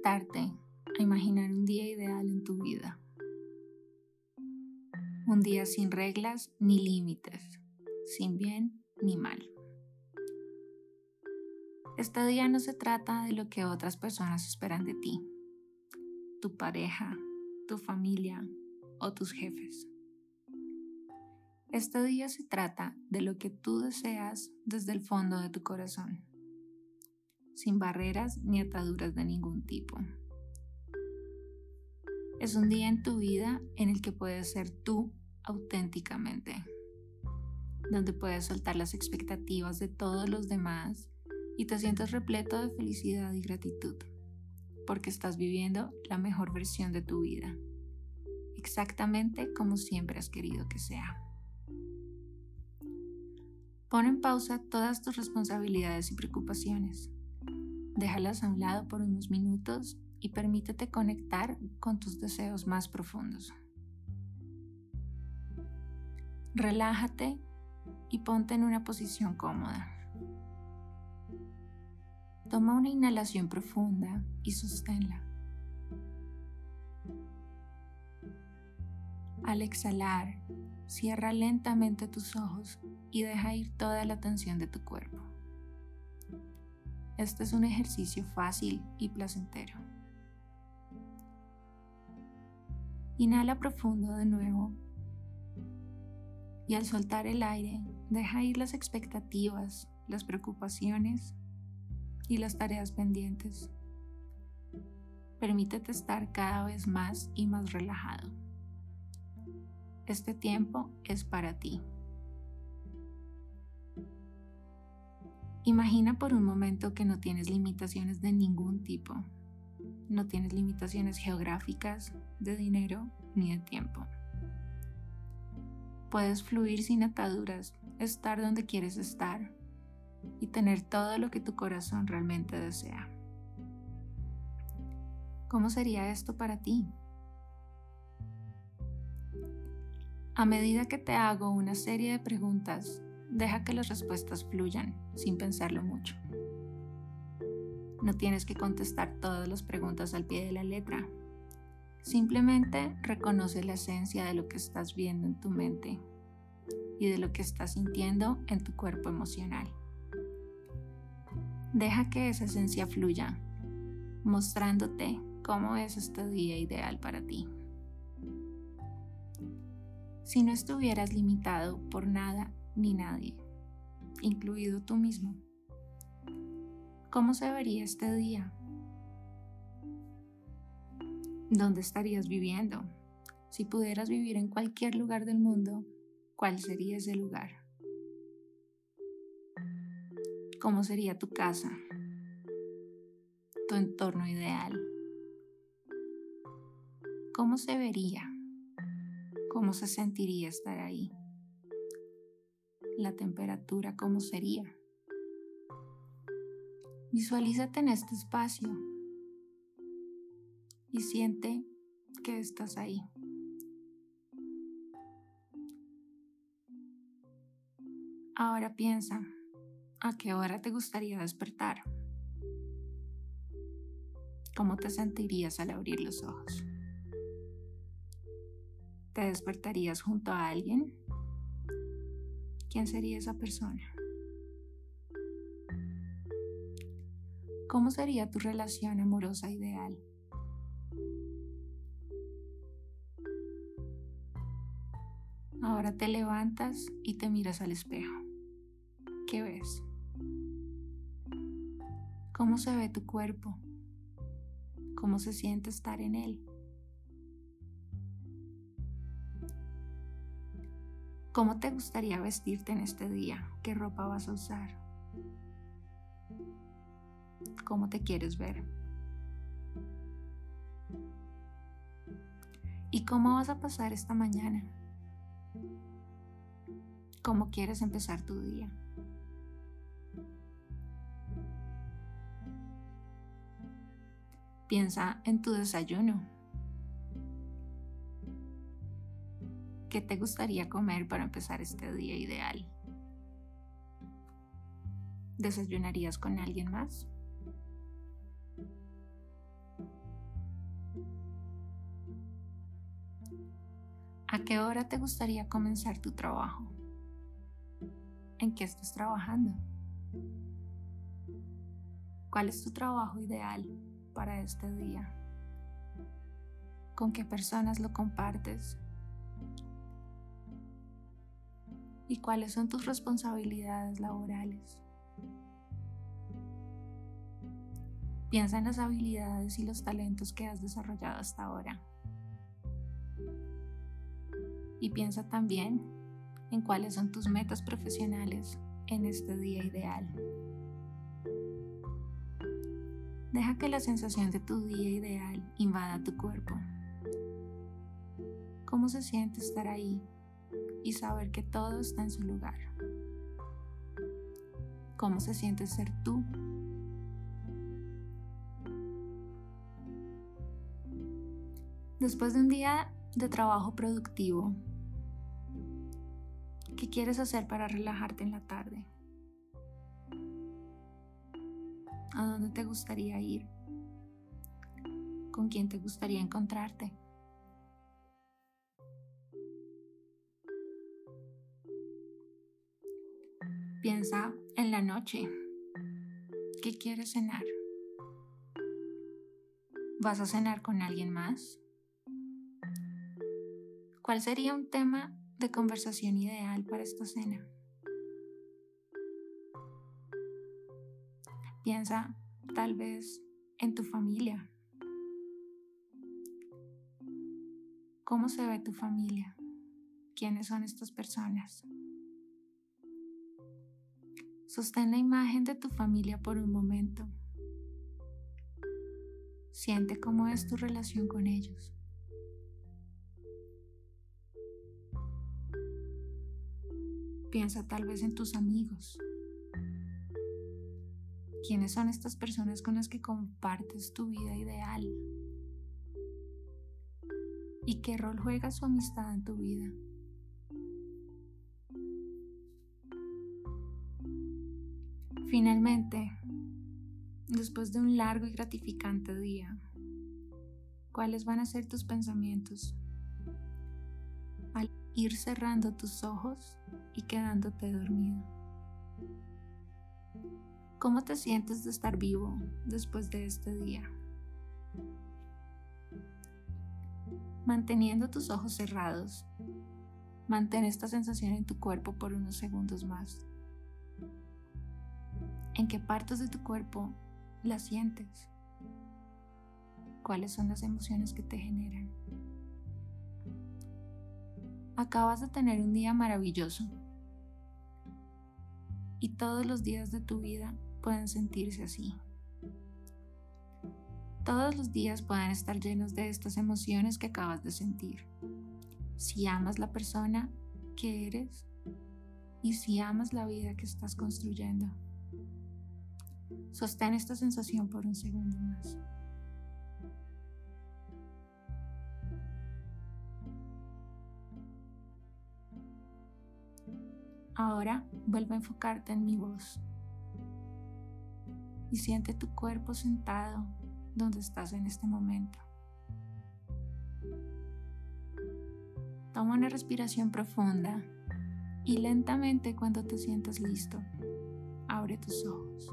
invitarte a imaginar un día ideal en tu vida. Un día sin reglas ni límites, sin bien ni mal. Este día no se trata de lo que otras personas esperan de ti, tu pareja, tu familia o tus jefes. Este día se trata de lo que tú deseas desde el fondo de tu corazón, sin barreras ni ataduras de ningún tipo. Es un día en tu vida en el que puedes ser tú auténticamente, donde puedes soltar las expectativas de todos los demás y te sientes repleto de felicidad y gratitud, porque estás viviendo la mejor versión de tu vida, exactamente como siempre has querido que sea. Pon en pausa todas tus responsabilidades y preocupaciones. Déjalas a un lado por unos minutos y permítete conectar con tus deseos más profundos. Relájate y ponte en una posición cómoda. Toma una inhalación profunda y sosténla. Al exhalar, cierra lentamente tus ojos y deja ir toda la tensión de tu cuerpo. Este es un ejercicio fácil y placentero. Inhala profundo de nuevo y al soltar el aire deja ir las expectativas, las preocupaciones y las tareas pendientes. Permítete estar cada vez más y más relajado. Este tiempo es para ti. Imagina por un momento que no tienes limitaciones de ningún tipo no tienes limitaciones geográficas, de dinero ni de tiempo. Puedes fluir sin ataduras, estar donde quieres estar y tener todo lo que tu corazón realmente desea. ¿Cómo sería esto para ti? A medida que te hago una serie de preguntas, deja que las respuestas fluyan sin pensarlo mucho. No tienes que contestar todas las preguntas al pie de la letra. Simplemente reconoce la esencia de lo que estás viendo en tu mente y de lo que estás sintiendo en tu cuerpo emocional. Deja que esa esencia fluya, mostrándote cómo es este día ideal para ti. Si no estuvieras limitado por nada ni nadie, incluido tú mismo, ¿Cómo se vería este día? ¿Dónde estarías viviendo? Si pudieras vivir en cualquier lugar del mundo, ¿cuál sería ese lugar? ¿Cómo sería tu casa? Tu entorno ideal. ¿Cómo se vería? ¿Cómo se sentiría estar ahí? La temperatura, ¿cómo sería? Visualízate en este espacio y siente que estás ahí. Ahora piensa, ¿a qué hora te gustaría despertar? ¿Cómo te sentirías al abrir los ojos? ¿Te despertarías junto a alguien? ¿Quién sería esa persona? ¿Cómo sería tu relación amorosa ideal? Ahora te levantas y te miras al espejo. ¿Qué ves? ¿Cómo se ve tu cuerpo? ¿Cómo se siente estar en él? ¿Cómo te gustaría vestirte en este día? ¿Qué ropa vas a usar? cómo te quieres ver. ¿Y cómo vas a pasar esta mañana? ¿Cómo quieres empezar tu día? Piensa en tu desayuno. ¿Qué te gustaría comer para empezar este día ideal? ¿Desayunarías con alguien más? ¿A qué hora te gustaría comenzar tu trabajo? ¿En qué estás trabajando? ¿Cuál es tu trabajo ideal para este día? ¿Con qué personas lo compartes? ¿Y cuáles son tus responsabilidades laborales? Piensa en las habilidades y los talentos que has desarrollado hasta ahora. Y piensa también en cuáles son tus metas profesionales en este día ideal. Deja que la sensación de tu día ideal invada tu cuerpo. ¿Cómo se siente estar ahí y saber que todo está en su lugar? ¿Cómo se siente ser tú? Después de un día de trabajo productivo, ¿Qué quieres hacer para relajarte en la tarde? ¿A dónde te gustaría ir? ¿Con quién te gustaría encontrarte? Piensa en la noche. ¿Qué quieres cenar? ¿Vas a cenar con alguien más? ¿Cuál sería un tema de conversación ideal para esta cena. Piensa tal vez en tu familia. ¿Cómo se ve tu familia? ¿Quiénes son estas personas? Sostén la imagen de tu familia por un momento. Siente cómo es tu relación con ellos. Piensa tal vez en tus amigos. ¿Quiénes son estas personas con las que compartes tu vida ideal? ¿Y qué rol juega su amistad en tu vida? Finalmente, después de un largo y gratificante día, ¿cuáles van a ser tus pensamientos al ir cerrando tus ojos y quedándote dormido. ¿Cómo te sientes de estar vivo después de este día? Manteniendo tus ojos cerrados, mantén esta sensación en tu cuerpo por unos segundos más. ¿En qué partes de tu cuerpo la sientes? ¿Cuáles son las emociones que te generan? Acabas de tener un día maravilloso y todos los días de tu vida pueden sentirse así. Todos los días pueden estar llenos de estas emociones que acabas de sentir. Si amas la persona que eres y si amas la vida que estás construyendo. Sostén esta sensación por un segundo más. Ahora vuelve a enfocarte en mi voz y siente tu cuerpo sentado donde estás en este momento. Toma una respiración profunda y lentamente cuando te sientas listo, abre tus ojos.